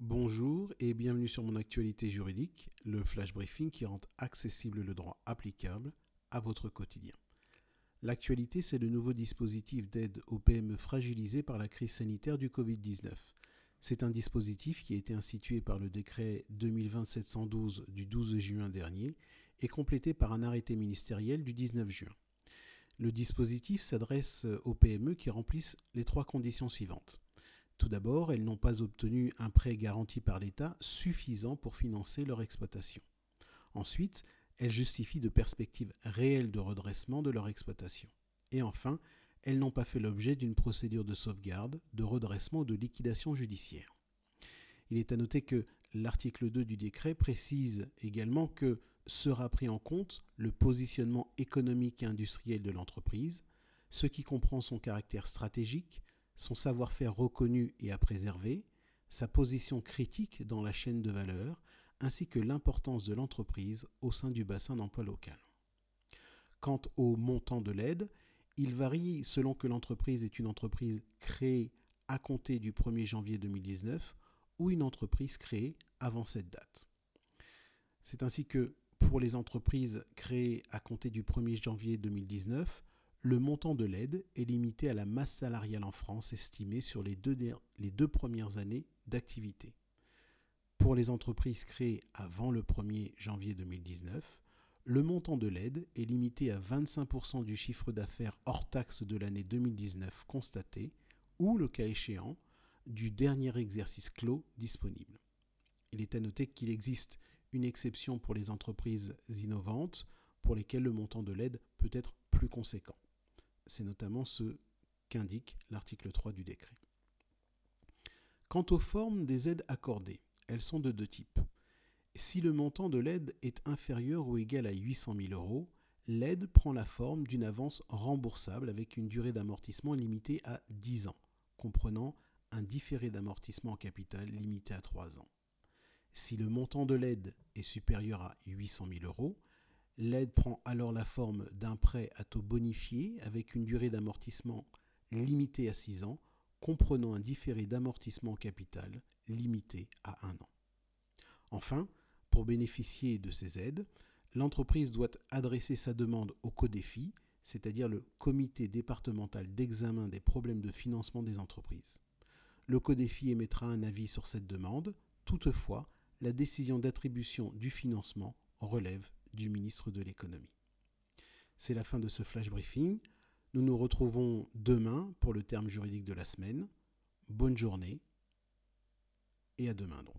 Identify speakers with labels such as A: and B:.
A: Bonjour et bienvenue sur mon actualité juridique, le flash briefing qui rend accessible le droit applicable à votre quotidien. L'actualité, c'est le nouveau dispositif d'aide aux PME fragilisées par la crise sanitaire du Covid-19. C'est un dispositif qui a été institué par le décret 2020-712 du 12 juin dernier et complété par un arrêté ministériel du 19 juin. Le dispositif s'adresse aux PME qui remplissent les trois conditions suivantes. Tout d'abord, elles n'ont pas obtenu un prêt garanti par l'État suffisant pour financer leur exploitation. Ensuite, elles justifient de perspectives réelles de redressement de leur exploitation. Et enfin, elles n'ont pas fait l'objet d'une procédure de sauvegarde, de redressement ou de liquidation judiciaire. Il est à noter que l'article 2 du décret précise également que sera pris en compte le positionnement économique et industriel de l'entreprise, ce qui comprend son caractère stratégique, son savoir-faire reconnu et à préserver, sa position critique dans la chaîne de valeur, ainsi que l'importance de l'entreprise au sein du bassin d'emploi local. Quant au montant de l'aide, il varie selon que l'entreprise est une entreprise créée à compter du 1er janvier 2019 ou une entreprise créée avant cette date. C'est ainsi que pour les entreprises créées à compter du 1er janvier 2019, le montant de l'aide est limité à la masse salariale en France estimée sur les deux, premières années d'activité. Pour les entreprises créées avant le 1er janvier 2019, le montant de l'aide est limité à 25% du chiffre d'affaires hors taxe de l'année 2019 constaté ou, le cas échéant, du dernier exercice clos disponible. Il est à noter qu'il existe une exception pour les entreprises innovantes pour lesquelles le montant de l'aide peut être plus conséquent. C'est notamment ce qu'indique l'article 3 du décret. Quant aux formes des aides accordées, elles sont de deux types. Si le montant de l'aide est inférieur ou égal à 800 000 euros, l'aide prend la forme d'une avance remboursable avec une durée d'amortissement limitée à 10 ans, comprenant un différé d'amortissement en capital limité à 3 ans. Si le montant de l'aide est supérieur à 800 000 euros, L'aide prend alors la forme d'un prêt à taux bonifié avec une durée d'amortissement limitée à 6 ans, comprenant un différé d'amortissement capital limité à 1 an. Enfin, pour bénéficier de ces aides, l'entreprise doit adresser sa demande au CODEFI, c'est-à-dire le Comité départemental d'examen des problèmes de financement des entreprises. Le CODEFI émettra un avis sur cette demande, toutefois, la décision d'attribution du financement relève du ministre de l'économie. C'est la fin de ce flash briefing. Nous nous retrouvons demain pour le terme juridique de la semaine. Bonne journée et à demain donc.